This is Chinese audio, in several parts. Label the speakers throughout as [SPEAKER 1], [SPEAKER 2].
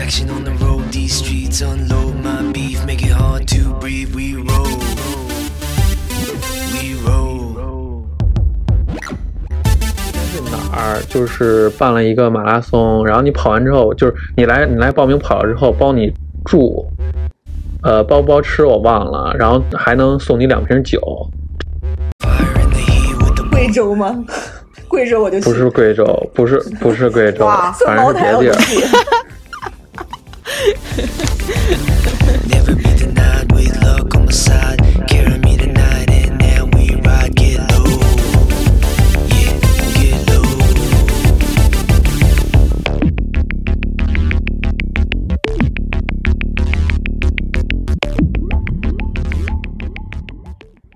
[SPEAKER 1] direction on the road. These streets unload my beef, make it hard to breathe. We roll, we roll.
[SPEAKER 2] 哪儿就是办了一个马拉松，然后你跑完之后，就是你来你来报名跑了之后，包你住，呃，包不包吃我忘了，然后还能送你两瓶酒。
[SPEAKER 3] 贵州吗？贵州我就
[SPEAKER 2] 不是贵州，不是不是贵州，反正是别地儿。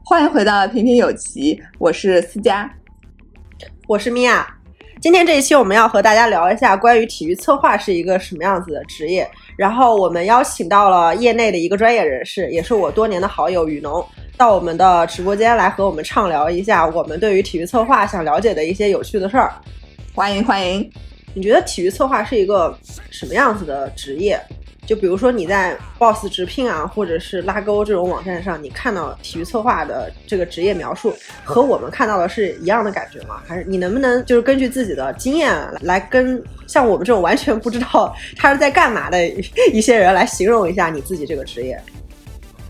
[SPEAKER 3] 欢迎回到平平有奇，我是思佳。
[SPEAKER 4] 我是米娅。今天这一期我们要和大家聊一下关于体育策划是一个什么样子的职业。然后我们邀请到了业内的一个专业人士，也是我多年的好友雨农，到我们的直播间来和我们畅聊一下我们对于体育策划想了解的一些有趣的事儿。
[SPEAKER 3] 欢迎欢迎，
[SPEAKER 4] 你觉得体育策划是一个什么样子的职业？就比如说你在 Boss 直聘啊，或者是拉勾这种网站上，你看到体育策划的这个职业描述，和我们看到的是一样的感觉吗？还是你能不能就是根据自己的经验来跟像我们这种完全不知道他是在干嘛的一些人来形容一下你自己这个职业？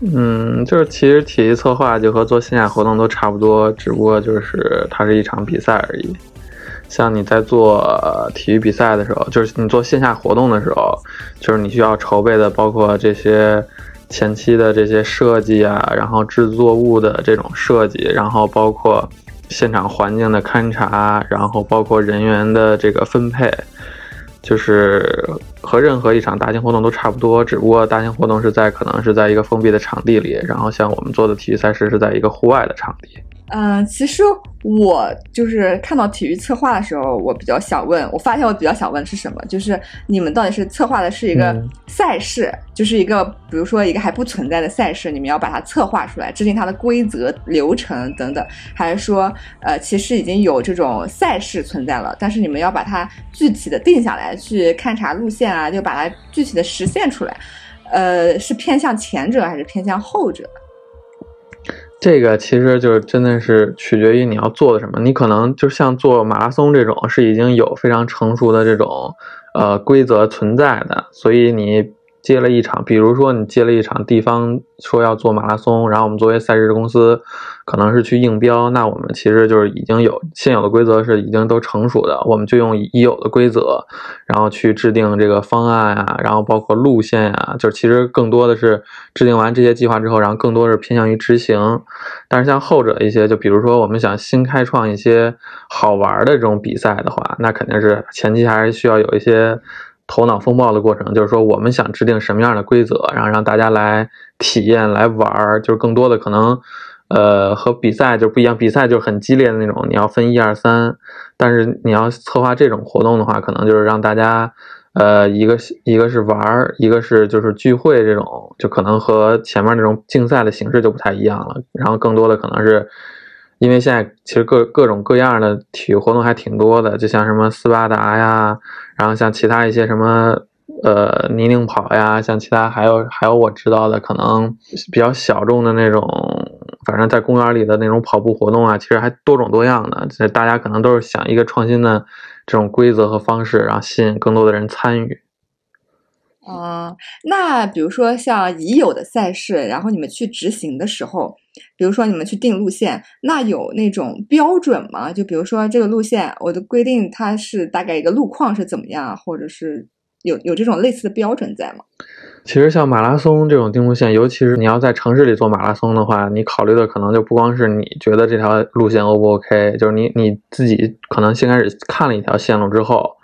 [SPEAKER 2] 嗯，就是其实体育策划就和做线下活动都差不多，只不过就是它是一场比赛而已。像你在做体育比赛的时候，就是你做线下活动的时候，就是你需要筹备的，包括这些前期的这些设计啊，然后制作物的这种设计，然后包括现场环境的勘察，然后包括人员的这个分配，就是和任何一场大型活动都差不多，只不过大型活动是在可能是在一个封闭的场地里，然后像我们做的体育赛事是在一个户外的场地。
[SPEAKER 3] 嗯、其实我就是看到体育策划的时候，我比较想问，我发现我比较想问是什么，就是你们到底是策划的是一个
[SPEAKER 2] 嗯。
[SPEAKER 3] 赛事，就是一个比如说一个还不存在的赛事，你们要把它策划出来，制定它的规则、流程等等，还是说呃其实已经有这种赛事存在了，但是你们要把它具体的定下来，去勘察路线啊，就把它具体的实现出来，呃，是偏向前者还是偏向后者？
[SPEAKER 2] 这个其实就是真的是取决于你要做的什么。你可能就像做马拉松这种，是已经有非常成熟的这种呃规则存在的，所以你接了一场，比如说你接了一场地方说要做马拉松，然后我们作为赛事公司可能是去应标，那我们其实就是已经有现有的规则是已经都成熟的，我们就用已有的规则，然后去制定这个方案啊，然后包括路线啊，就是其实更多的是制定完这些计划之后，然后更多是偏向于执行。但是像后者一些，就比如说我们想新开创一些好玩的这种比赛的话，那肯定是前期还是需要有一些头脑风暴的过程，就是说我们想制定什么样的规则，然后让大家来体验、来玩儿，就是更多的可能。呃，和比赛就不一样，比赛就是很激烈的那种，你要分一二三。但是你要策划这种活动的话，可能就是让大家，呃，一个一个是玩儿，一个是就是聚会这种，就可能和前面那种竞赛的形式就不太一样了。然后更多的可能是，因为现在其实各各种各样的体育活动还挺多的，就像什么斯巴达呀，然后像其他一些什么。呃，泥泞跑呀，像其他还有还有我知道的，可能比较小众的那种，反正在公园里的那种跑步活动啊，其实还多种多样的。这大家可能都是想一个创新的这种规则和方式，然后吸引更多的人参与。
[SPEAKER 3] 嗯，那比如说像已有的赛事，然后你们去执行的时候，比如说你们去定路线，那有那种标准吗？就比如说这个路线，我的规定它是大概一个路况是怎么样，或者是有有这种类似的标准在吗？
[SPEAKER 2] 其实像马拉松这种定路线，尤其是你要在城市里做马拉松的话，你考虑的可能就不光是你觉得这条路线 O 不 OK，就是你你自己可能先开始看了一条线路之后，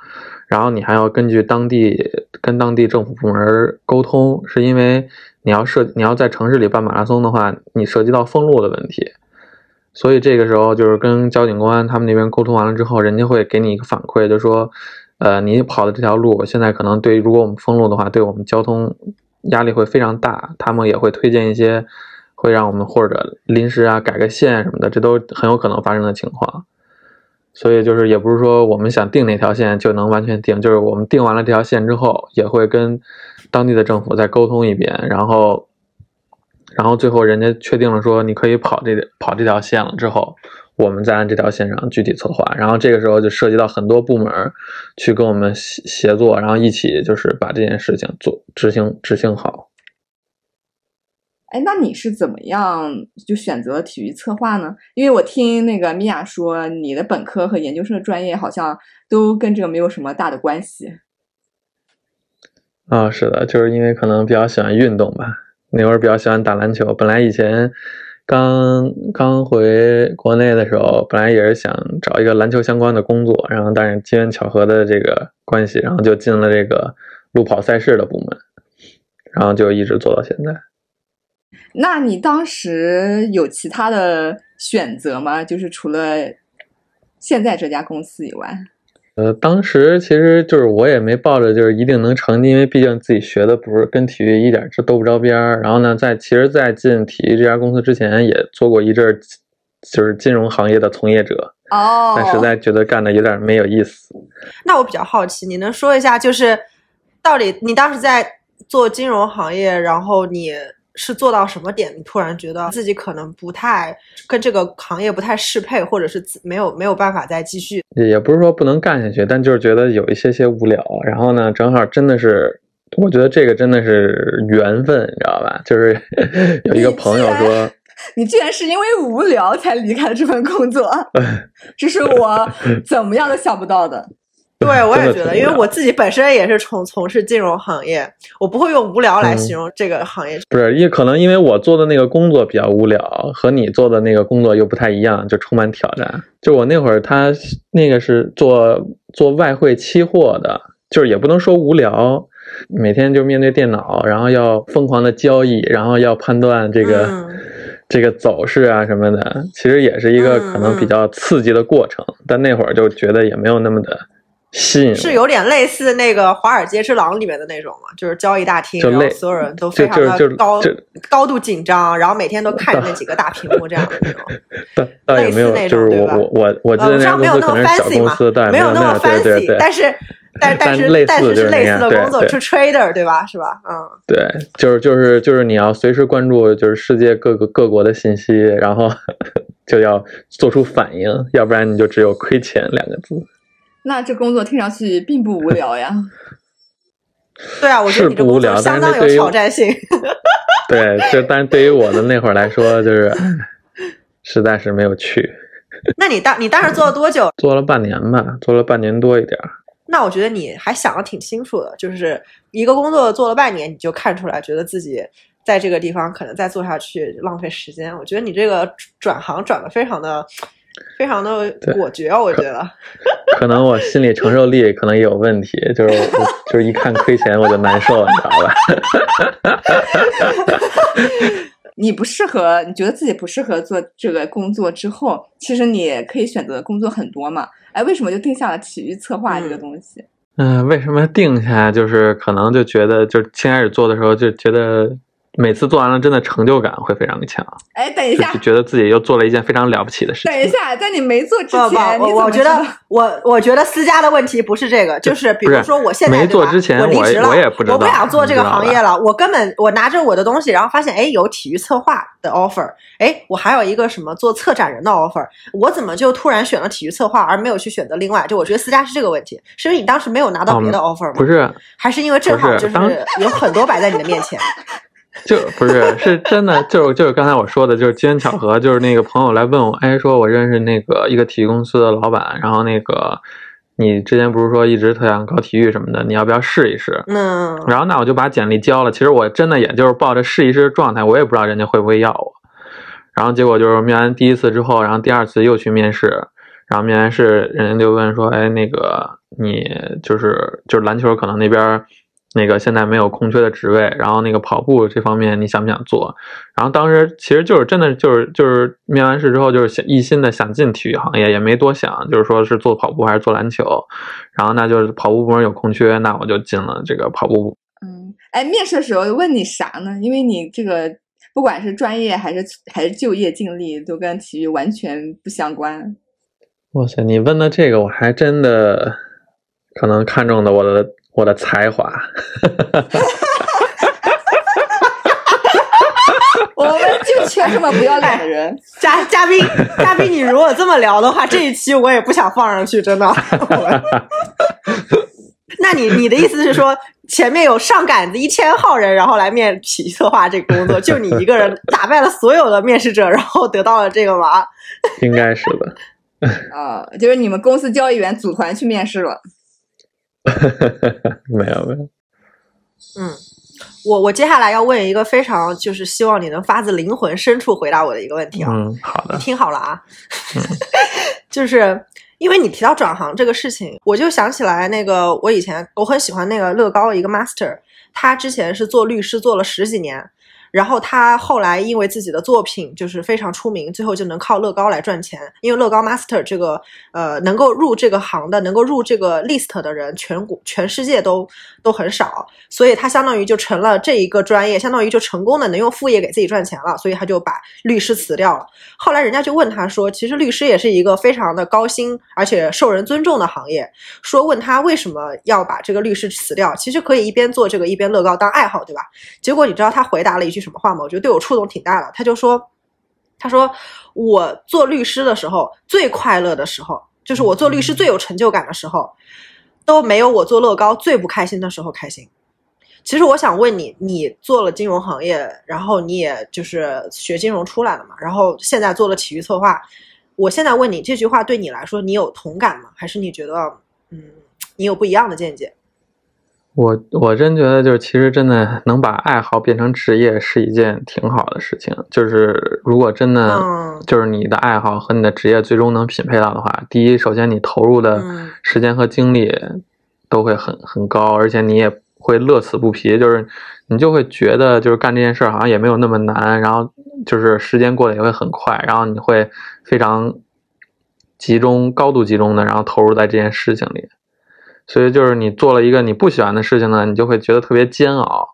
[SPEAKER 2] 然后你还要根据当地跟当地政府部门沟通，是因为你要涉你要在城市里办马拉松的话，你涉及到封路的问题，所以这个时候就是跟交警公安他们那边沟通完了之后，人家会给你一个反馈，就说。呃，你跑的这条路，现在可能对，如果我们封路的话，对我们交通压力会非常大。他们也会推荐一些，会让我们或者临时啊改个线什么的，这都很有可能发生的情况。所以就是也不是说我们想定哪条线就能完全定，就是我们定完了这条线之后，也会跟当地的政府再沟通一遍，然后，然后最后人家确定了说你可以跑这跑这条线了之后，我们再按这条线上具体策划，然后这个时候就涉及到很多部门去跟我们协协作，然后一起就是把这件事情做执行执行好。
[SPEAKER 3] 哎，那你是怎么样就选择体育策划呢？因为我听那个米娅说，你的本科和研究生的专业好像都跟这个没有什么大的关系。
[SPEAKER 2] 啊，是的，就是因为可能比较喜欢运动吧，那会儿比较喜欢打篮球。本来以前刚刚回国内的时候，本来也是想找一个篮球相关的工作，然后但是机缘巧合的这个关系，然后就进了这个路跑赛事的部门，然后就一直做到现在。
[SPEAKER 3] 那你当时有其他的选择吗？就是除了现在这家公司以外，
[SPEAKER 2] 呃，当时其实就是我也没抱着就是一定能成，因为毕竟自己学的不是跟体育一点这都不着边儿。然后呢，在其实，在进体育这家公司之前，也做过一阵儿就是金融行业的从业者，
[SPEAKER 3] 哦，
[SPEAKER 2] 但实在觉得干的有点没有意思。
[SPEAKER 4] 那我比较好奇，你能说一下，就是到底你当时在做金融行业，然后你是做到什么点，你突然觉得自己可能不太跟这个行业不太适配，或者是自没有没有办法再继续？
[SPEAKER 2] 也也不是说不能干下去，但就是觉得有一些些无聊。然后呢，正好真的是，我觉得这个真的是缘分，你知道吧？就是 有一个朋友说，
[SPEAKER 3] 你居然是因为无聊才离开了这份工作，这是我怎么样都想不到的。
[SPEAKER 4] 对，我也觉得，因为我自己本身也是从从事金融行业，我不会用无聊来
[SPEAKER 2] 嗯
[SPEAKER 4] 形容这个行业。
[SPEAKER 2] 不是，因为可能因为我做的那个工作比较无聊，和你做的那个工作又不太一样，就充满挑战。就我那会儿，他那个是做做外汇期货的，就是也不能说无聊，每天就面对电脑，然后要疯狂的交易，然后要判断这个、
[SPEAKER 4] 嗯
[SPEAKER 2] 这个走势啊什么的，其实也是一个可能比较刺激的过程。但那会儿就觉得也没有那么的吸引，
[SPEAKER 4] 是有点类似那个《华尔街之狼》里面的那种嘛，就是交易大厅，然后所有人都非常的高高度紧张，然后每天都看着那几个大屏幕这样的那种。
[SPEAKER 2] 倒倒也没有
[SPEAKER 4] 类似那，
[SPEAKER 2] 就是我
[SPEAKER 4] 种对吧
[SPEAKER 2] 我我我记
[SPEAKER 4] 呃，
[SPEAKER 2] 得那家
[SPEAKER 4] 我知道没有那么 fancy 嘛
[SPEAKER 2] 公司，但，
[SPEAKER 4] 没有那么 fancy，但是但但是
[SPEAKER 2] 但类似
[SPEAKER 4] 但是
[SPEAKER 2] 是是
[SPEAKER 4] 类似的工作，trader 对吧？是吧？嗯，
[SPEAKER 2] 对，就是就是就是你要随时关注就是世界各个各国的信息，然后 就要做出反应，要不然你就只有亏钱两个字。
[SPEAKER 3] 那这工作听上去并不无聊呀。
[SPEAKER 4] 对啊，我觉得你这
[SPEAKER 2] 是不无聊
[SPEAKER 4] 工作相当有
[SPEAKER 2] 但是对于
[SPEAKER 4] 挑战性。
[SPEAKER 2] 对，这但是对于我的那会儿来说，就是 实在是没有去，
[SPEAKER 4] 那你当你当时做了多久？
[SPEAKER 2] 做了半年吧，做了半年多一点儿。
[SPEAKER 4] 那我觉得你还想的挺清楚的，就是一个工作做了半年，你就看出来，觉得自己在这个地方可能再做下去浪费时间。我觉得你这个转行转的非常的非常的果决，我觉得。
[SPEAKER 2] 可能我心理承受力可能也有问题，就是我 就是一看亏钱我就难受，你知道吧？
[SPEAKER 3] 你不适合，你觉得自己不适合做这个工作之后，其实你可以选择的工作很多嘛。哎，为什么就定下了体育策划这个
[SPEAKER 4] 嗯
[SPEAKER 3] 东西？
[SPEAKER 2] 嗯、为什么定下？就是可能就觉得，就先开始做的时候就觉得，每次做完了真的成就感会非常强，
[SPEAKER 3] 哎，等一下
[SPEAKER 2] 就就，觉得自己又做了一件非常了不起的事情。
[SPEAKER 3] 等一下，在你没做之
[SPEAKER 4] 不不，
[SPEAKER 3] 前，你
[SPEAKER 4] 我
[SPEAKER 3] 怎么
[SPEAKER 4] 我觉得我我觉得私家的问题不是这个，就是比如说我现在
[SPEAKER 2] 没做之前我
[SPEAKER 4] 我离职了，
[SPEAKER 2] 我也不知道
[SPEAKER 4] 我不想做这个行业了，我根本我拿着我的东西，然后发现哎有体育策划的 offer，哎我还有一个什么做策展人的 offer，我怎么就突然选了体育策划，而没有去选择另外？就我觉得私家是这个问题，是因为你当时没有拿到别的 offer 吗？
[SPEAKER 2] 不，是，
[SPEAKER 4] 还是因为正好就是有很多摆在你的面前？
[SPEAKER 2] 就不是是真的，就是就是刚才我说的，就是机缘巧合，就是那个朋友来问我，哎，说我认识那个一个体育公司的老板，然后那个你之前不是说一直特想搞体育什么的，你要不要试一试？
[SPEAKER 4] 嗯，
[SPEAKER 2] 然后那我就把简历交了。其实我真的也就是抱着试一试的状态，我也不知道人家会不会要我。然后结果就是面完第一次之后，然后第二次又去面试，然后面完试人家就问说，哎，那个你就是就是篮球可能那边那个现在没有空缺的职位，然后那个跑步这方面你想不想做？然后当时其实就是真的就是就是面完试之后就是想一心的想进体育行业，也没多想，就是说是做跑步还是做篮球。然后那就是跑步部门有空缺，那我就进了这个跑步部。
[SPEAKER 3] 嗯，哎，面试的时候问你啥呢？因为你这个不管是专业还是还是就业经历，都跟体育完全不相关。
[SPEAKER 2] 哇塞，你问的这个我还真的可能看中的我的我的才华。
[SPEAKER 3] 我们就缺这么不要脸的人。
[SPEAKER 4] 嘉嘉宾嘉宾，你如果这么聊的话，这一期我也不想放上去，真的。我 那你你的意思是说，前面有上杆子一千号人，然后来面皮策划这个工作，就你一个人打败了所有的面试者，然后得到了这个吗？
[SPEAKER 2] 应该是的。
[SPEAKER 3] 啊、就是你们公司交易员组团去面试了。
[SPEAKER 2] 没有没有，
[SPEAKER 4] 嗯，我我接下来要问一个非常就是希望你能发自灵魂深处回答我的一个问题啊。
[SPEAKER 2] 嗯，好的
[SPEAKER 4] 你，听好了啊，就是因为你提到转行这个事情，我就想起来那个我以前我很喜欢那个乐高一个 master，他之前是做律师做了十几年。然后他后来因为自己的作品就是非常出名，最后就能靠乐高来赚钱。因为乐高 Master 这个呃能够入这个行的、能够入这个 list 的人，全国全世界都都很少，所以他相当于就成了这一个专业，相当于就成功的能用副业给自己赚钱了，所以他就把律师辞掉了。后来人家就问他说，其实律师也是一个非常的高薪而且受人尊重的行业，说问他为什么要把这个律师辞掉，其实可以一边做这个一边乐高当爱好，对吧？结果你知道他回答了一句什么话吗？我觉得对我触动挺大的。他就说，他说我做律师的时候最快乐的时候，就是我做律师最有成就感的时候，都没有我做乐高最不开心的时候开心。其实我想问你，你做了金融行业，然后你也就是学金融出来的嘛，然后现在做了体育策划。我现在问你这句话对你来说，你有同感吗？还是你觉得，嗯，你有不一样的见解？
[SPEAKER 2] 我我真觉得就是其实真的能把爱好变成职业是一件挺好的事情。就是如果真的
[SPEAKER 4] 嗯
[SPEAKER 2] 就是你的爱好和你的职业最终能匹配到的话，第一，首先你投入的
[SPEAKER 4] 嗯
[SPEAKER 2] 时间和精力都会很很高，而且你也会乐此不疲，就是你就会觉得就是干这件事好像也没有那么难，然后就是时间过得也会很快，然后你会非常集中、高度集中的，然后投入在这件事情里。所以就是你做了一个你不喜欢的事情呢，你就会觉得特别煎熬，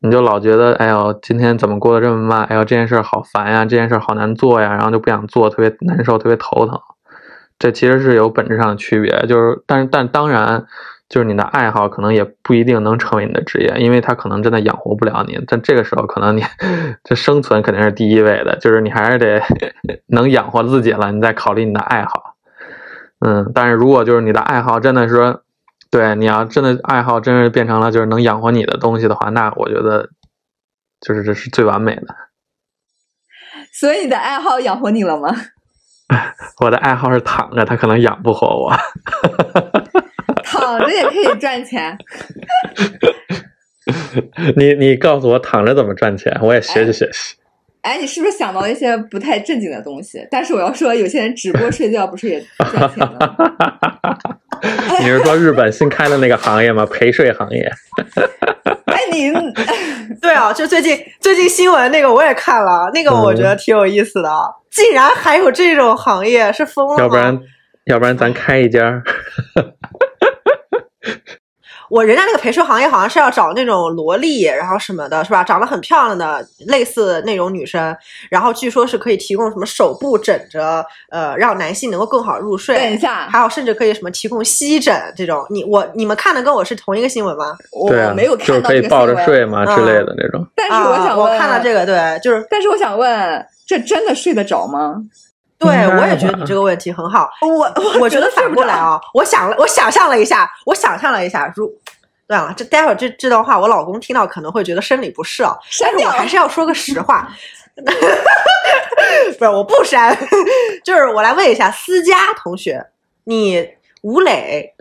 [SPEAKER 2] 你就老觉得哎呦今天怎么过得这么慢？哎呦这件事好烦呀，这件事好难做呀，然后就不想做，特别难受，特别头疼。这其实是有本质上的区别，就是但是但当然，就是你的爱好可能也不一定能成为你的职业，因为它可能真的养活不了你。但这个时候可能你这生存肯定是第一位的，就是你还是得能养活自己了，你再考虑你的爱好。嗯，但是如果就是你的爱好真的是说，对，你要真的爱好真是变成了就是能养活你的东西的话，那我觉得就是这是最完美的。
[SPEAKER 3] 所以你的爱好养活你了吗？
[SPEAKER 2] 我的爱好是躺着，他可能养不活我。
[SPEAKER 3] 躺着也可以赚钱。
[SPEAKER 2] 你你告诉我躺着怎么赚钱，我也学习学习。
[SPEAKER 3] 哎，你是不是想到一些不太正经的东西？但是我要说，有些人直播睡觉不是也赚钱吗？
[SPEAKER 2] 你是说日本新开的那个行业吗？陪睡行业？
[SPEAKER 3] 哎，你
[SPEAKER 4] 对啊，就最近最近新闻那个我也看了，那个我觉得挺有意思的，嗯，竟然还有这种行业，是疯了吗？
[SPEAKER 2] 要不然要不然咱开一家。
[SPEAKER 4] 我人家那个陪睡行业好像是要找那种萝莉，然后什么的，是吧？长得很漂亮的类似那种女生，然后据说是可以提供什么手部枕着，呃，让男性能够更好入睡。
[SPEAKER 3] 等一下
[SPEAKER 4] 还有甚至可以什么提供吸枕这种。你我你们看的跟我是同一个新闻吗？
[SPEAKER 3] 我没有看到这个
[SPEAKER 2] 可以抱着
[SPEAKER 3] 新闻
[SPEAKER 2] 睡嘛
[SPEAKER 4] 嗯
[SPEAKER 2] 之类的那种。
[SPEAKER 3] 但是我
[SPEAKER 4] 啊
[SPEAKER 3] 想问，
[SPEAKER 4] 我看了这个，对，就是
[SPEAKER 3] 但是我想问，这真的睡得着吗？
[SPEAKER 4] 对，我也觉得你这个问题很好。
[SPEAKER 3] 我
[SPEAKER 4] 我觉得反过来啊，我想了，我想象了一下，我想象了一下，如对了，这待会儿这这段话，我老公听到可能会觉得生理不适啊，但是我还是要说个实话，不是我不删，就是我来问一下思佳同学，你吴磊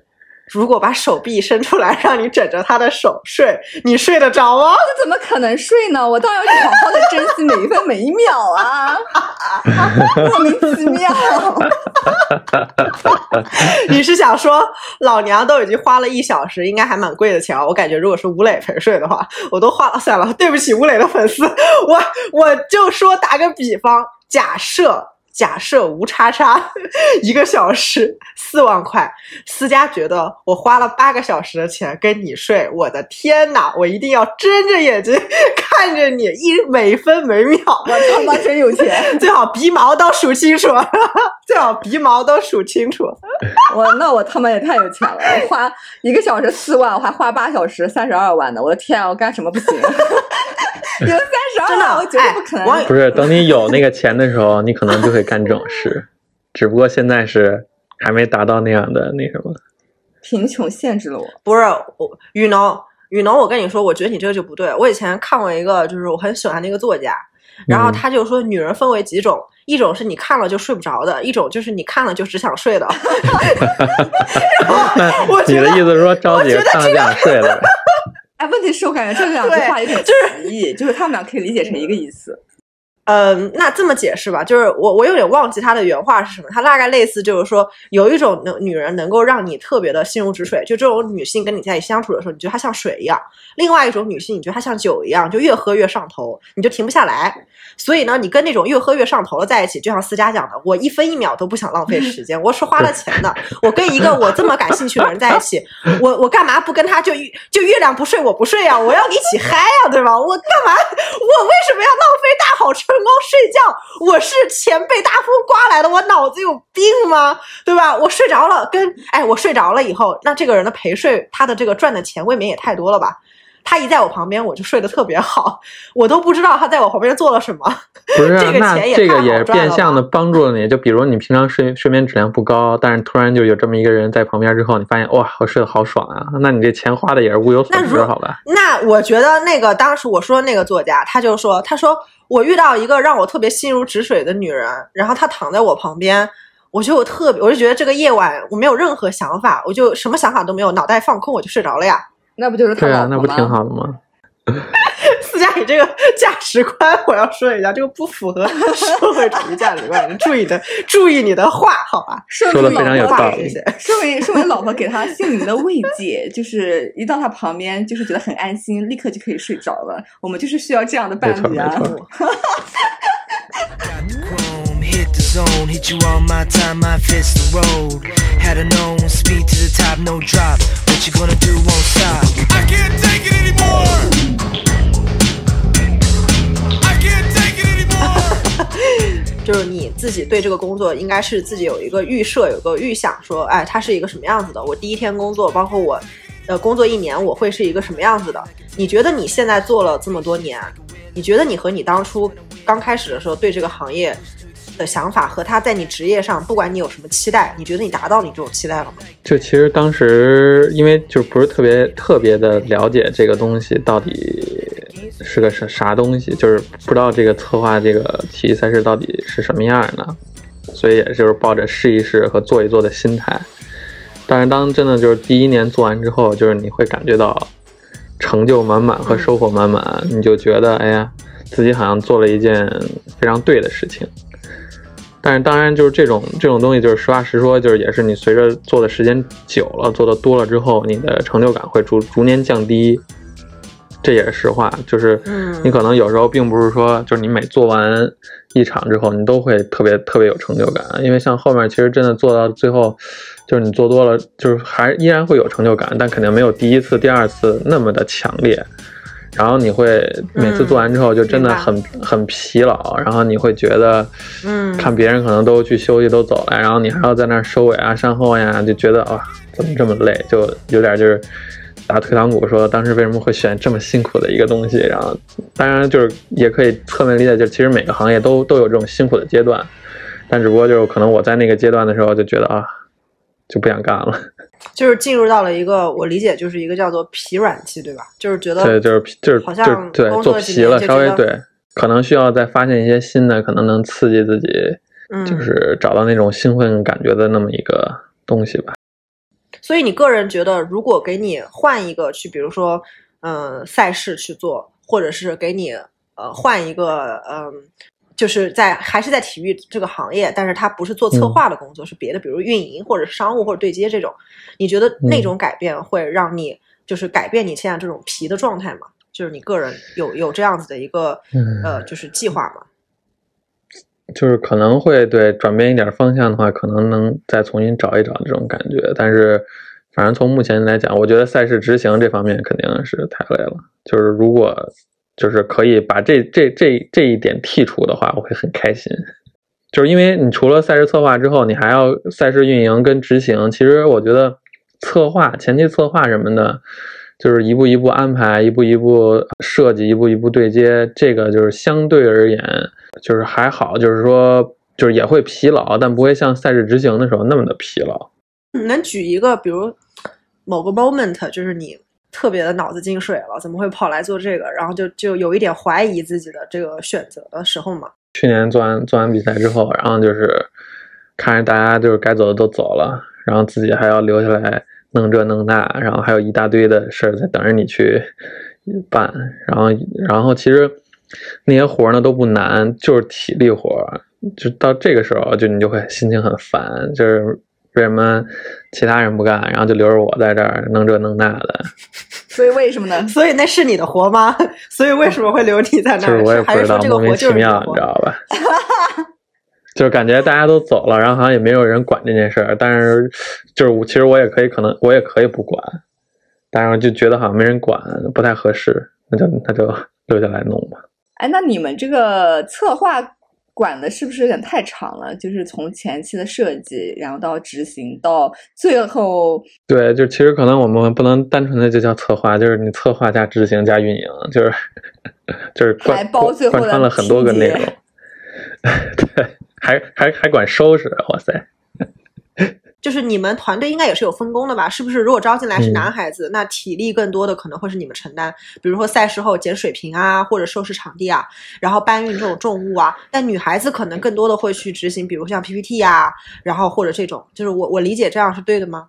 [SPEAKER 4] 如果把手臂伸出来让你枕着他的手睡，你睡得着吗？
[SPEAKER 3] 这怎么可能睡呢？我当然要好好的珍惜每一分每一秒啊！莫名其妙。
[SPEAKER 4] 你是想说老娘都已经花了一小时，应该还蛮贵的钱啊？我感觉如果是吴磊陪睡的话，我都花了算了，对不起吴磊的粉丝，我我就说打个比方，假设假设无叉叉，一个小时四万块，思佳觉得我花了八个小时的钱跟你睡，我的天呐，我一定要睁着眼睛 看着你一每分每秒，
[SPEAKER 3] 我他妈真有钱！
[SPEAKER 4] 最好鼻毛都数清楚，最好鼻毛都数清楚。
[SPEAKER 3] 我那我他妈也太有钱了！我花一个小时四万，我还花八小时三十二万呢！我的天啊，我干什么不行？有三十二
[SPEAKER 4] 真的
[SPEAKER 3] 万，我绝对不可能。
[SPEAKER 4] 哎
[SPEAKER 2] 不是，等你有那个钱的时候，你可能就会干这种事，只不过现在是还没达到那样的那什么。
[SPEAKER 3] 贫穷限制了我。
[SPEAKER 4] 不是我雨农，雨农，我跟你说，我觉得你这个就不对。我以前看过一个，就是我很喜欢的一个作家，然后
[SPEAKER 2] 嗯
[SPEAKER 4] 他就说，女人分为几种，一种是你看了就睡不着的，一种就是你看了就只想睡的。
[SPEAKER 2] 那
[SPEAKER 4] 我觉得
[SPEAKER 2] 你的意思是说着急看了就想睡了呗？
[SPEAKER 3] 哎，问题是我感觉这两句话有点
[SPEAKER 4] 就是
[SPEAKER 3] 歧义，就是他们俩可以理解成一个意思。
[SPEAKER 4] 嗯，那这么解释吧，就是我我有点忘记他的原话是什么，他大概类似就是说，有一种能女人能够让你特别的心如止水，就这种女性跟你在一起相处的时候，你觉得她像水一样；另外一种女性，你觉得她像酒一样，就越喝越上头，你就停不下来。所以呢，你跟那种越喝越上头的在一起，就像思佳讲的，我一分一秒都不想浪费时间，我是花了钱的，我跟一个我这么感兴趣的人在一起，我我干嘛不跟他就就月亮不睡我不睡啊？我要一起嗨啊，对吧？我干嘛？我为什么要浪费大好春光睡觉？我是钱被大风刮来的，我脑子有病吗？对吧？我睡着了，跟哎，我睡着了以后，那这个人的陪睡，他的这个赚的钱未免也太多了吧？他一在我旁边，我就睡得特别好，我都不知道他在我旁边做了什么。
[SPEAKER 2] 不是啊，
[SPEAKER 4] 这个
[SPEAKER 2] 这个也变相的帮助了你。就比如你平常睡睡眠质量不高，但是突然就有这么一个人在旁边之后，你发现哇，我睡得好爽啊！那你这钱花的也是物有所值，好吧？
[SPEAKER 4] 那我觉得那个当时我说那个作家，他就说，他说我遇到一个让我特别心如止水的女人，然后她躺在我旁边，我觉得我特别，我就觉得这个夜晚我没有任何想法，我就什么想法都没有，脑袋放空，我就睡着了呀。
[SPEAKER 3] 那不就是他
[SPEAKER 2] 对啊，
[SPEAKER 3] 老婆吗？
[SPEAKER 2] 那不挺好的吗？
[SPEAKER 4] 思佳，你这个价值观，我要说一下，这个不符合社会主义价值观，你注意的，注意你的话，好吧？
[SPEAKER 3] 说的
[SPEAKER 2] 非常有道理
[SPEAKER 3] 老婆给说明说明老婆给他心灵的慰藉，就是一到他旁边，就是觉得很安心，立刻就可以睡着了。我们就是需要这样的伴侣啊！
[SPEAKER 4] 就是你自己对这个工作应该是自己有一个预设，有个预想，说，哎，它是一个什么样子的？我第一天工作，包括我，呃，工作一年，我会是一个什么样子的？你觉得你现在做了这么多年，你觉得你和你当初刚开始的时候对这个行业的想法，和他在你职业上，不管你有什么期待，你觉得你达到你这种期待了吗？
[SPEAKER 2] 就其实当时因为就不是特别特别的了解这个东西到底是个啥啥东西，就是不知道这个策划这个体育赛事到底是什么样的，所以也就是抱着试一试和做一做的心态。但是当真的就是第一年做完之后，就是你会感觉到成就满满和收获满满，你就觉得哎呀，自己好像做了一件非常对的事情。但是当然，就是这种这种东西，就是实话实说，就是也是你随着做的时间久了，做的多了之后，你的成就感会逐逐年降低，这也是实话。就是
[SPEAKER 4] 嗯
[SPEAKER 2] 你可能有时候并不是说，就是你每做完一场之后，你都会特别特别有成就感，因为像后面其实真的做到最后，就是你做多了，就是还依然会有成就感，但肯定没有第一次、第二次那么的强烈。然后你会每次做完之后，就真的很、很疲劳，然后你会觉得，
[SPEAKER 4] 嗯
[SPEAKER 2] 看别人可能都去休息都走了，然后你还要在那儿收尾啊、善后呀，就觉得啊，怎么这么累，就有点就是打退堂鼓，说当时为什么会选这么辛苦的一个东西。然后当然就是也可以侧面理解，就是其实每个行业都都有这种辛苦的阶段，但只不过就是可能我在那个阶段的时候就觉得啊，就不想干了。
[SPEAKER 4] 就是进入到了一个我理解就是一个叫做疲软期，对吧？就是觉得
[SPEAKER 2] 对，就是就是
[SPEAKER 4] 好
[SPEAKER 2] 就是
[SPEAKER 4] 像
[SPEAKER 2] 对做疲了，稍微对，可能需要再发现一些新的，可能能刺激自己，
[SPEAKER 4] 嗯
[SPEAKER 2] 就是找到那种兴奋感觉的那么一个东西吧。
[SPEAKER 4] 所以你个人觉得，如果给你换一个去，比如说，嗯、赛事去做，或者是给你呃换一个，嗯、就是在还是在体育这个行业，但是他不是做策划的工作，是别的，比如运营或者是商务或者对接这种，你觉得那种改变会让你就是改变你现在这种皮的状态吗？就是你个人有有这样子的一个
[SPEAKER 2] 嗯
[SPEAKER 4] 呃，就是计划吗？
[SPEAKER 2] 就是可能会对转变一点方向的话，可能能再重新找一找这种感觉。但是，反正从目前来讲，我觉得赛事执行这方面肯定是太累了。就是如果就是可以把这这这这一点剔除的话，我会很开心。就是因为你除了赛事策划之后，你还要赛事运营跟执行。其实我觉得策划前期策划什么的，就是一步一步安排，一步一步设计，一步一步对接，这个就是相对而言就是还好，就是说就是也会疲劳，但不会像赛事执行的时候那么的疲劳。
[SPEAKER 4] 你能举一个，比如某个 moment，就是你特别的脑子进水了，怎么会跑来做这个？然后就就有一点怀疑自己的这个选择的时候嘛？
[SPEAKER 2] 去年做完做完比赛之后，然后就是看着大家就是该走的都走了，然后自己还要留下来弄这弄那，然后还有一大堆的事儿在等着你去办，然后然后其实那些活呢都不难，就是体力活，就到这个时候就你就会心情很烦，就是为什么其他人不干，然后就留着我在这儿弄这弄那的，
[SPEAKER 3] 所以为什么呢？
[SPEAKER 4] 所以那是你的活吗？所以为什么会留你在那儿？
[SPEAKER 2] 就是我也不知道莫名其妙，你知道吧？就是感觉大家都走了，然后好像也没有人管这件事儿，但是就是我其实我也可以，可能我也可以不管，但是我就觉得好像没人管，不太合适，那就那就留下来弄吧。
[SPEAKER 3] 哎，那你们这个策划管的是不是有点太长了？就是从前期的设计，然后到执行，到最后，
[SPEAKER 2] 对，就其实可能我们不能单纯的就叫策划，就是你策划加执行加运营，就是就是
[SPEAKER 3] 还
[SPEAKER 2] 贯
[SPEAKER 3] 包最后的
[SPEAKER 2] 贯穿了很多个内容，对，还还还管收拾，哇塞！
[SPEAKER 4] 就是你们团队应该也是有分工的吧？是不是？如果招进来是
[SPEAKER 2] 嗯
[SPEAKER 4] 男孩子，那体力更多的可能会是你们承担，比如说赛事后捡水瓶啊，或者收拾场地啊，然后搬运这种重物啊。但女孩子可能更多的会去执行，比如像 PPT 啊，然后或者这种，就是我我理解这样是对的吗？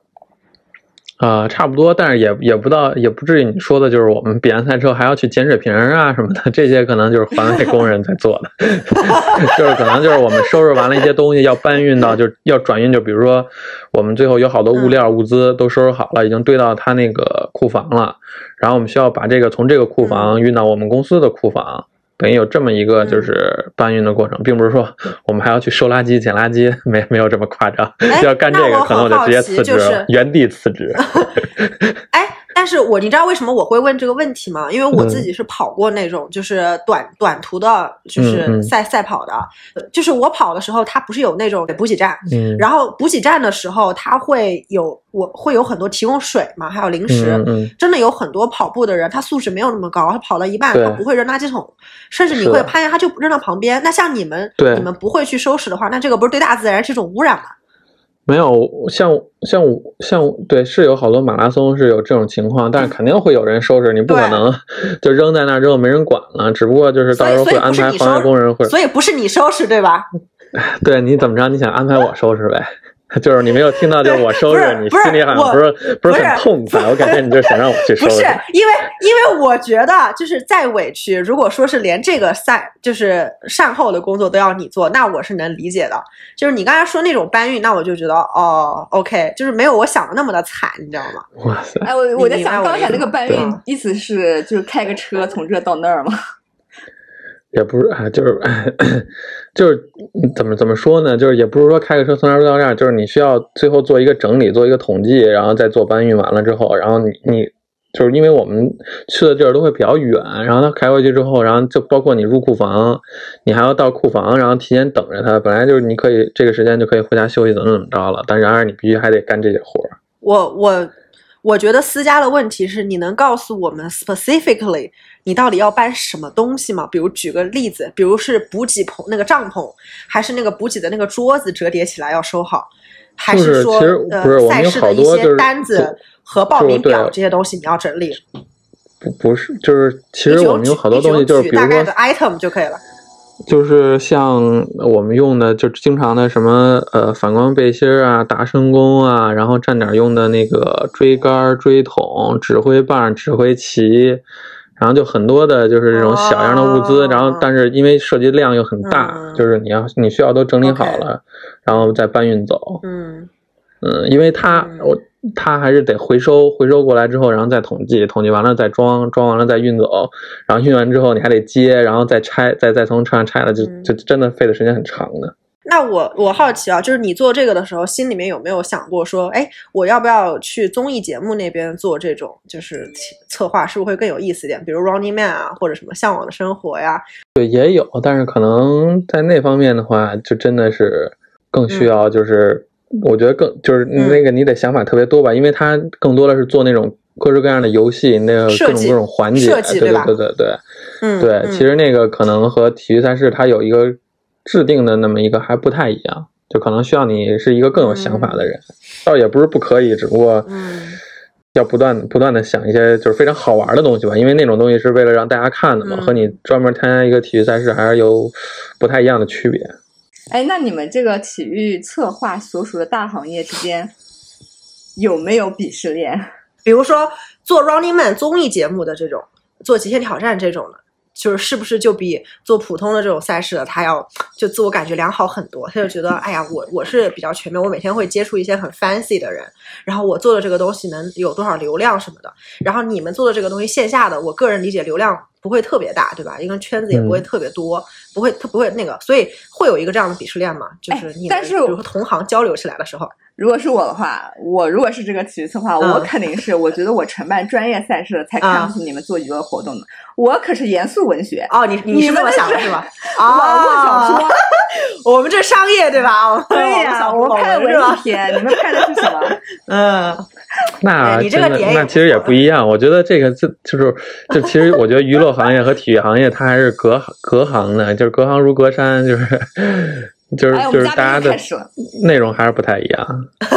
[SPEAKER 2] 呃，差不多，但是也也不到，也不至于你说的，就是我们比完赛之后还要去捡水瓶啊什么的，这些可能就是环卫工人在做的，就是可能就是我们收拾完了一些东西要搬运到，就是要转运，就比如说我们最后有好多物料物资都收拾好了，已经堆到他那个库房了，然后我们需要把这个从这个库房运到我们公司的库房。等于有这么一个就是搬运的过程，并不是说我们还要去收垃圾、捡垃圾，没没有这么夸张。
[SPEAKER 4] 哎
[SPEAKER 2] 要干这个，可能我就直接辞职了，
[SPEAKER 4] 就是
[SPEAKER 2] 原地辞职。
[SPEAKER 4] 哎，但是我你知道为什么我会问这个问题吗？因为我
[SPEAKER 2] 嗯
[SPEAKER 4] 自己是跑过那种就是短短途的，就是赛赛跑的，就是我跑的时候，它不是有那种补给站，
[SPEAKER 2] 嗯，
[SPEAKER 4] 然后补给站的时候，它会有我会有很多提供水嘛，还有零食。真的有很多跑步的人，他素质没有那么高，他跑到一半他不会扔垃圾桶，甚至你会发现他就扔到旁边。那像你们，你们不会去收拾的话，那这个不是对大自然是一种污染吗？
[SPEAKER 2] 没有像像像对，是有好多马拉松是有这种情况，但是肯定会有人收拾，你不可能 就扔在那儿之后没人管了，只不过就是到时候会安排环卫工人会，
[SPEAKER 4] 所以不是你收拾对吧？
[SPEAKER 2] 对你怎么着，你想安排我收拾呗。就是你没有听到，就是我收拾，你
[SPEAKER 4] 不是
[SPEAKER 2] 心里好像
[SPEAKER 4] 我
[SPEAKER 2] 不是不
[SPEAKER 4] 不是
[SPEAKER 2] 是很痛快，我感觉你就想让我去收拾
[SPEAKER 4] 不是，。因为因为我觉得就是再委屈，如果说是连这个善就是善后的工作都要你做，那我是能理解的。就是你刚才说那种搬运，那我就觉得哦，OK，就是没有我想的那么的惨，你知道吗？
[SPEAKER 2] 哇塞，
[SPEAKER 3] 哎，我我在想，刚才那个搬运意思是就是开个车从这到那儿吗？
[SPEAKER 2] 也不是，啊，就是 就是怎么怎么说呢？就是也不是说开个车从这儿到这儿，就是你需要最后做一个整理，做一个统计，然后再做搬运完了之后，然后你你就是因为我们去的地儿都会比较远，然后他开回去之后，然后就包括你入库房，你还要到库房，然后提前等着他。本来就是你可以这个时间就可以回家休息，怎么怎么着了，但然而你必须还得干这些活儿。
[SPEAKER 4] 我我我觉得私家的问题是你能告诉我们 specifically 你到底要搬什么东西吗？比如举个例子，比如是补给棚那个帐篷，还是那个补给的那个桌子折叠起来要收好，还
[SPEAKER 2] 是
[SPEAKER 4] 说呃赛事的一些单子和报名表这些东西你要整理？
[SPEAKER 2] 不不是，就是其实我们有好多东西，就是比如说
[SPEAKER 4] 举大概的 item 就可以了。
[SPEAKER 2] 就是像我们用的，就经常的什么呃反光背心儿啊、大声弓啊，然后站点用的那个锥杆儿、锥筒、指挥棒、指挥旗，然后就很多的就是这种小样的物资，
[SPEAKER 4] 哦
[SPEAKER 2] 然后但是因为涉及量又很大，
[SPEAKER 4] 嗯。
[SPEAKER 2] 就是你要你需要都整理好了然后再搬运走。
[SPEAKER 4] 嗯。
[SPEAKER 2] 嗯，因为它
[SPEAKER 4] 嗯。
[SPEAKER 2] 我它还是得回收，回收过来之后，然后再统计，统计完了再装，装完了再运走，然后运完之后你还得接，然后再拆，再再从车上拆了，就
[SPEAKER 4] 嗯。
[SPEAKER 2] 就真的费的时间很长的。
[SPEAKER 4] 那我我好奇啊，就是你做这个的时候，心里面有没有想过说，哎，我要不要去综艺节目那边做这种就是策划，是不是会更有意思一点？比如 Running Man 啊，或者什么向往的生活呀？
[SPEAKER 2] 对，也有，但是可能在那方面的话，就真的是更需要，就是、我觉得更就是
[SPEAKER 4] 嗯
[SPEAKER 2] 那个你得想法特别多吧，因为它更多的是做那种各式各样的游戏，那个各种各种环节，对
[SPEAKER 4] 对吧
[SPEAKER 2] 对对对对
[SPEAKER 4] 嗯，
[SPEAKER 2] 对，
[SPEAKER 4] 嗯
[SPEAKER 2] 其实那个可能和体育赛事它有一个制定的那么一个还不太一样，就可能需要你是一个更有想法的人，倒也不是不可以，只不过
[SPEAKER 4] 嗯
[SPEAKER 2] 要不断不断的想一些就是非常好玩的东西吧，因为那种东西是为了让大家看的嘛，
[SPEAKER 4] 嗯
[SPEAKER 2] 和你专门参加一个体育赛事还是有不太一样的区别。
[SPEAKER 3] 哎，那你们这个体育策划所属的大行业之间有没有鄙视链？
[SPEAKER 4] 比如说做 Running Man 综艺节目的这种，做极限挑战这种的，就是是不是就比做普通的这种赛事的，他要就自我感觉良好很多？他就觉得，哎呀，我我是比较全面，我每天会接触一些很 fancy 的人，然后我做的这个东西能有多少流量什么的。然后你们做的这个东西线下的，我个人理解流量不会特别大，对吧？因为圈子也不会
[SPEAKER 2] 嗯
[SPEAKER 4] 特别多，不会特不会那个，所以会有一个这样的鄙视链嘛？就是
[SPEAKER 3] 哎
[SPEAKER 4] 你
[SPEAKER 3] 但是
[SPEAKER 4] 比如说同行交流起来的时候，
[SPEAKER 3] 如果是我的话，我如果是这个体育策划，
[SPEAKER 4] 嗯
[SPEAKER 3] 我肯定是我觉得我承办专业赛事的，才看不起你们做娱乐活动的。我可是严肃文学，
[SPEAKER 4] 哦，你
[SPEAKER 3] 你
[SPEAKER 4] 是这么想的是吧？
[SPEAKER 3] 网络小说。
[SPEAKER 4] 我们这商业对吧？我们
[SPEAKER 3] 对呀、我
[SPEAKER 4] 们
[SPEAKER 3] 看文
[SPEAKER 4] 是？
[SPEAKER 3] 片，你们看的是什么？
[SPEAKER 4] 嗯，
[SPEAKER 2] 那真的
[SPEAKER 4] 点
[SPEAKER 2] 那其实也不一样，我觉得这个就就是就其实我觉得娱乐行业和体育行业它还是隔隔行的，就是隔行如隔山，就是就是就是大家的。内容还是不太一样。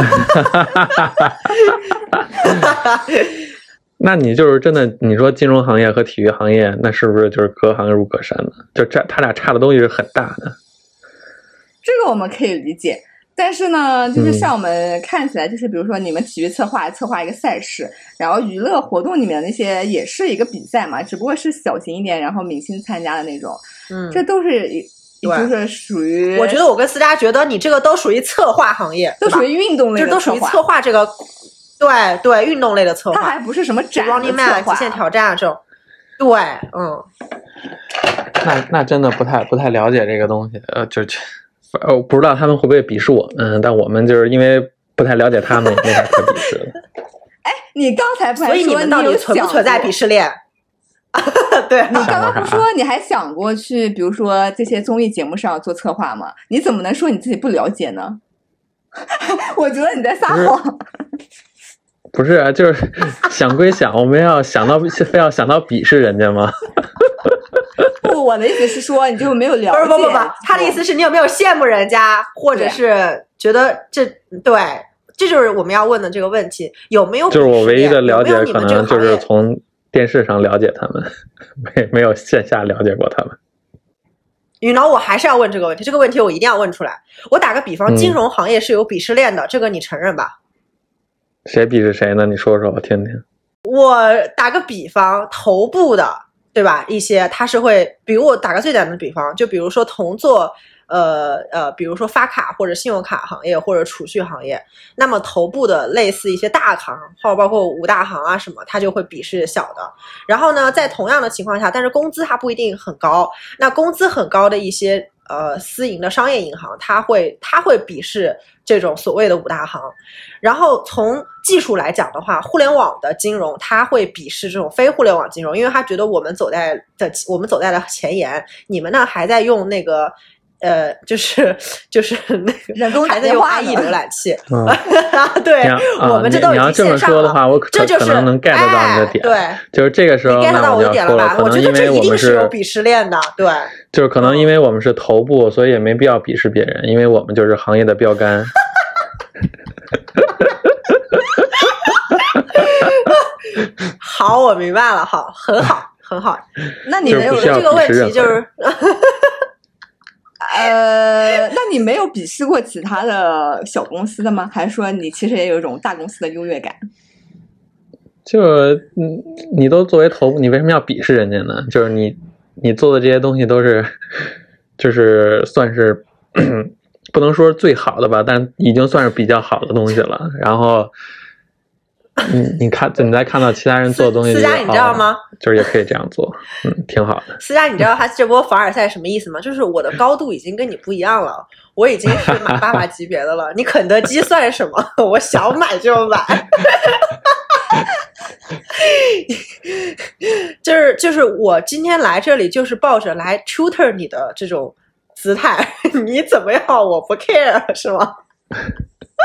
[SPEAKER 2] 那你就是真的，你说金融行业和体育行业，那是不是就是隔行如隔山呢？就这他俩差的东西是很大的。
[SPEAKER 3] 这个我们可以理解，但是呢，就是
[SPEAKER 2] 嗯。
[SPEAKER 3] 像我们看起来，就是比如说你们体育策划策划一个赛事，然后娱乐活动里面的那些也是一个比赛嘛，只不过是小型一点，然后明星参加的那种，
[SPEAKER 4] 嗯。
[SPEAKER 3] 这都是一
[SPEAKER 4] 对。
[SPEAKER 3] 就是属于，
[SPEAKER 4] 我觉得我跟思佳觉得你这个都属于策划行业，
[SPEAKER 3] 都属于运动类
[SPEAKER 4] 就是都属于
[SPEAKER 3] 策划，
[SPEAKER 4] 这个，对对，运动类的策划
[SPEAKER 3] 它还不是什么展的
[SPEAKER 4] Running Man、极限挑战啊这种，对，嗯，
[SPEAKER 2] 那那真的不太不太了解这个东西，呃，就就呃，我不知道他们会不会鄙视我嗯，但我们就是因为不太了解他们，也没啥可鄙视的。
[SPEAKER 3] 你刚才不还
[SPEAKER 4] 所以你
[SPEAKER 3] 说
[SPEAKER 4] 们到底存不存在
[SPEAKER 3] 过
[SPEAKER 4] 鄙视链？对，
[SPEAKER 3] 你刚刚不说 你还想过去，比如说这些综艺节目上做策划吗？你怎么能说你自己不了解呢？我觉得你在撒谎。
[SPEAKER 2] 不是啊，就是想归想，我们要想到非要想到鄙视人家吗？
[SPEAKER 3] 不，我的意思是说，你就没有了解。
[SPEAKER 4] 不是不不不，他的意思是你有没有羡慕人家，或者是觉得这对，这就是我们要问的这个问题，有没有
[SPEAKER 2] 就是我唯一的了解可能就是从电视上了解他们，没没有线下了解过他们。
[SPEAKER 4] 羽挠，我还是要问这个问题，这个问题我一定要问出来。我打个比方，
[SPEAKER 2] 嗯
[SPEAKER 4] 金融行业是有鄙视链的，这个你承认吧？
[SPEAKER 2] 谁鄙视谁呢？你说说我听听。
[SPEAKER 4] 我打个比方，头部的，对吧？一些他是会，比如我打个最简单的比方，就比如说同做，呃呃，比如说发卡或者信用卡行业或者储蓄行业，那么头部的类似一些大行，或者包括五大行啊什么，它就会鄙视小的。然后呢，在同样的情况下，但是工资它不一定很高，那工资很高的一些呃私营的商业银行，它会它会鄙视这种所谓的五大行。然后从技术来讲的话，互联网的金融它会鄙视这种非互联网金融，因为它觉得我们走在的我们走在了前沿，你们呢还在用那个。呃，就是就是那个
[SPEAKER 3] 人工打
[SPEAKER 4] 还在用 IE 浏览器，
[SPEAKER 2] 嗯，
[SPEAKER 4] 对我们这都已经
[SPEAKER 2] 你你要这么
[SPEAKER 4] 线上了
[SPEAKER 2] 说的话，我可
[SPEAKER 4] 这就是
[SPEAKER 2] 能能 get 到你的点。
[SPEAKER 4] 哎对，
[SPEAKER 2] 就是这个时候
[SPEAKER 4] ，get 到
[SPEAKER 2] 那
[SPEAKER 4] 我的点了
[SPEAKER 2] 就要说了，
[SPEAKER 4] 吧？我觉
[SPEAKER 2] 可能因
[SPEAKER 4] 得这一定
[SPEAKER 2] 为我们
[SPEAKER 4] 是有鄙视链的，对。
[SPEAKER 2] 就是可能因为我们是头部，所以也没必要鄙视别人，因为我们就是行业的标杆。
[SPEAKER 4] 好，我明白了，好，很好，很好。
[SPEAKER 3] 那你没有
[SPEAKER 2] 就是不需要
[SPEAKER 4] 这个问题就是，
[SPEAKER 3] 呃，那你没有鄙视过其他的小公司的吗？还是说你其实也有一种大公司的优越感？
[SPEAKER 2] 就是嗯，你都作为头部，你为什么要鄙视人家呢？就是你你做的这些东西都是，就是算是 不能说是最好的吧，但已经算是比较好的东西了。然后你你看你在看到其他人做的东西，
[SPEAKER 4] 思佳，你知道吗？
[SPEAKER 2] 就是也可以这样做，嗯，挺好的。
[SPEAKER 4] 思佳，你知道他这波凡尔赛什么意思吗？就是我的高度已经跟你不一样了，我已经是马爸爸级别的了。你肯德基算什么？我想买就买。就是就是我今天来这里就是抱着来 tutor 你的这种姿态，你怎么样我不 care 是吗？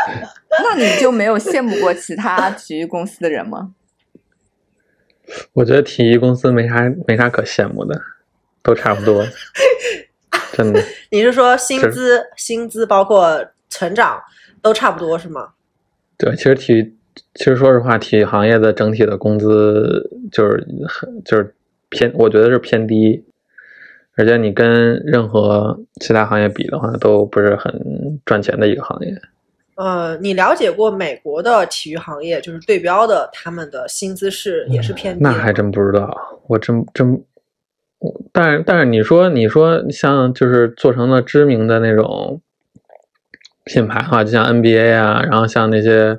[SPEAKER 3] 那你就没有羡慕过其他体育公司的人吗？
[SPEAKER 2] 我觉得体育公司没啥没啥可羡慕的，都差不多，真的。
[SPEAKER 4] 你是说薪资、薪资包括成长都差不多是吗？
[SPEAKER 2] 对，其实体育，其实说实话，体育行业的整体的工资就是很就是偏，我觉得是偏低，而且你跟任何其他行业比的话，都不是很赚钱的一个行业。
[SPEAKER 4] 呃，你了解过美国的体育行业，就是对标的，他们的薪资是也是偏低。
[SPEAKER 2] 那还真不知道，我真真，但是但是你说你说像就是做成了知名的那种品牌的话，就像 NBA 啊，然后像那些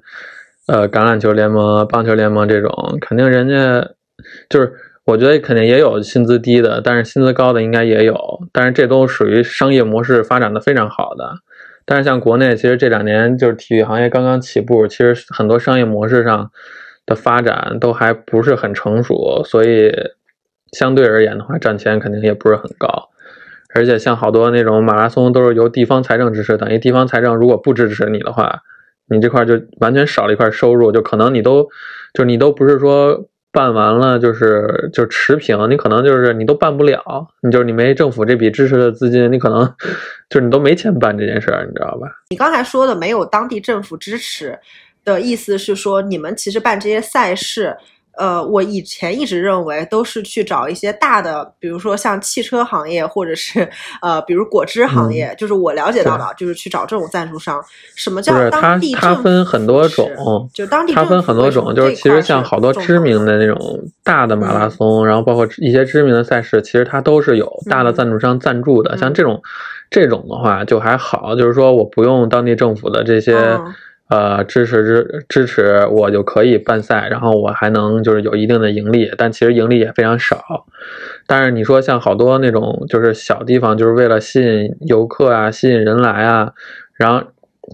[SPEAKER 2] 呃橄榄球联盟、棒球联盟这种，肯定人家就是我觉得肯定也有薪资低的，但是薪资高的应该也有，但是这都属于商业模式发展的非常好的。但是像国内，其实这两年就是体育行业刚刚起步，其实很多商业模式上的发展都还不是很成熟，所以相对而言的话，赚钱肯定也不是很高。而且像好多那种马拉松都是由地方财政支持，等于地方财政如果不支持你的话，你这块就完全少了一块收入，就可能你都就你都不是说办完了就是就持平，你可能就是你都办不了，你就是你没政府这笔支持的资金，你可能就是你都没钱办这件事儿，你知道吧？
[SPEAKER 4] 你刚才说的没有当地政府支持的意思是说，你们其实办这些赛事，呃，我以前一直认为都是去找一些大的，比如说像汽车行业，或者是呃，比如果汁行业，就是我了解到的，就是去找这种赞助商。什么叫当地政府
[SPEAKER 2] 它分很多种
[SPEAKER 4] 就当地
[SPEAKER 2] 它分很多种，就是其实像好多知名的那种大的马拉松，然后包括一些知名的赛事，其实它都是有大的赞助商赞助的。
[SPEAKER 4] 嗯
[SPEAKER 2] 像这种这种的话就还好，就是说我不用当地政府的这些、
[SPEAKER 4] 嗯
[SPEAKER 2] 呃支持支支持，我就可以办赛，然后我还能就是有一定的盈利，但其实盈利也非常少。但是你说像好多那种就是小地方，就是为了吸引游客啊，吸引人来啊，然后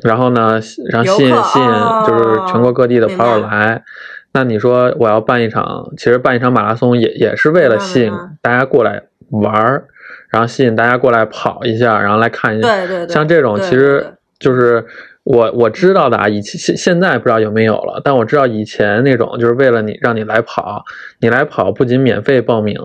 [SPEAKER 2] 然后呢，然后吸引吸引就是全国各地的
[SPEAKER 4] 哦
[SPEAKER 2] 跑友来。那你说我要办一场，其实办一场马拉松也也是为了吸引大家过来玩儿，然后吸引大家过来跑一下，然后来看一下。
[SPEAKER 4] 对对对，
[SPEAKER 2] 像这种其实就是我我知道的啊，以前现现在不知道有没有了，但我知道以前那种就是为了你让你来跑，你来跑不仅免费报名，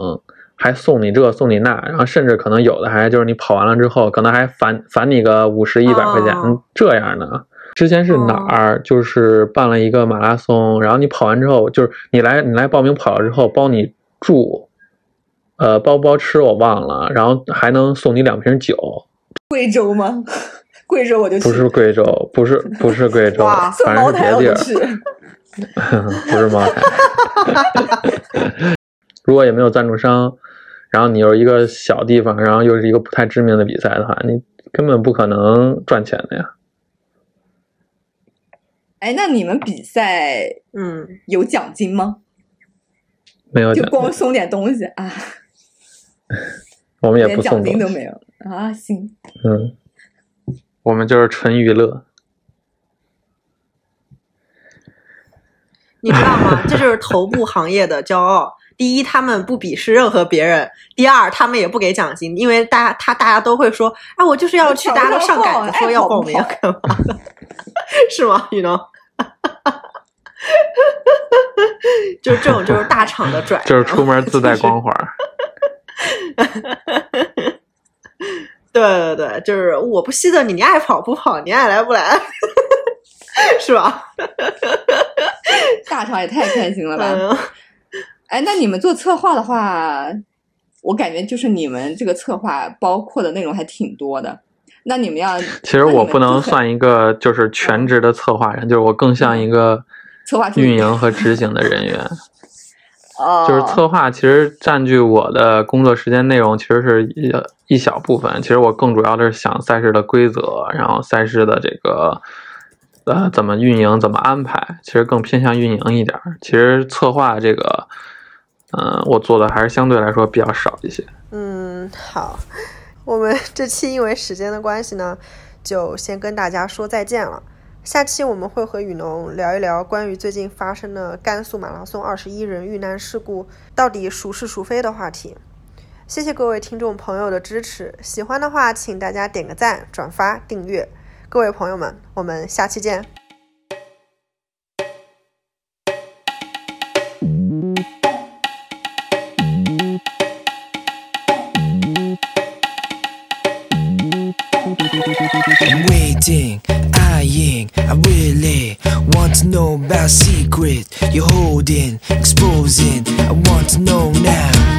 [SPEAKER 2] 还送你这送你那，然后甚至可能有的还就是你跑完了之后，可能还返返你个五十一百块钱、
[SPEAKER 4] 哦
[SPEAKER 2] 这样的。之前是哪儿？就是办了一个马拉松，然后你跑完之后，就是你来你来报名跑了之后，包你住，呃，包不包吃我忘了，然后还能送你两瓶酒，
[SPEAKER 3] 贵州吗？贵州我就去，
[SPEAKER 2] 不是贵州，不是不是贵州反正是别地儿，不是茅台。如果也没有赞助商，然后你又是一个小地方，然后又是一个不太知名的比赛的话，你根本不可能赚钱的呀。
[SPEAKER 3] 哎，那你们比赛
[SPEAKER 4] 嗯，
[SPEAKER 3] 有奖金吗？
[SPEAKER 2] 没有奖金，
[SPEAKER 3] 光送点东西啊，
[SPEAKER 2] 我们也不送东西，
[SPEAKER 3] 金都没有啊？行，
[SPEAKER 2] 嗯，我们就是纯娱乐。
[SPEAKER 4] 你知道吗？这就是头部行业的骄傲。第一，他们不鄙视任何别人；第二，他们也不给奖金，因为大家他大家都会说，哎，我就是要去，
[SPEAKER 3] 我
[SPEAKER 4] 大家都上
[SPEAKER 3] 抢着
[SPEAKER 4] 杆子说要报名
[SPEAKER 3] 爱跑
[SPEAKER 4] 干嘛的，是吗？you know，就是这种就是大厂的拽，
[SPEAKER 2] 就是出门自带光环儿。
[SPEAKER 4] 对对对，就是我不稀得你，你爱跑不跑，你爱来不来，是吧？
[SPEAKER 3] 大厂也太开心了吧？
[SPEAKER 4] 嗯，
[SPEAKER 3] 哎，那你们做策划的话，我感觉就是你们这个策划包括的内容还挺多的。那你们要，
[SPEAKER 2] 其实我不能算一个就是全职的策划人，就是我更像一个
[SPEAKER 3] 策划
[SPEAKER 2] 运营和执行的人员。
[SPEAKER 3] 哦，
[SPEAKER 2] 就是策划其实占据我的工作时间内容，其实是一一小部分。其实我更主要的是想赛事的规则，然后赛事的这个呃怎么运营、怎么安排，其实更偏向运营一点儿。其实策划这个，嗯、我做的还是相对来说比较少一些。
[SPEAKER 4] 嗯，好，我们这期因为时间的关系呢，就先跟大家说再见了。下期我们会和雨农聊一聊关于最近发生的甘肃马拉松二十一人遇难事故到底孰是孰非的话题。谢谢各位听众朋友的支持，喜欢的话请大家点个赞、转发、订阅。各位朋友们，我们下期见。
[SPEAKER 1] Eyeing, I really want to know about secret you're holding, exposing. I want to know now.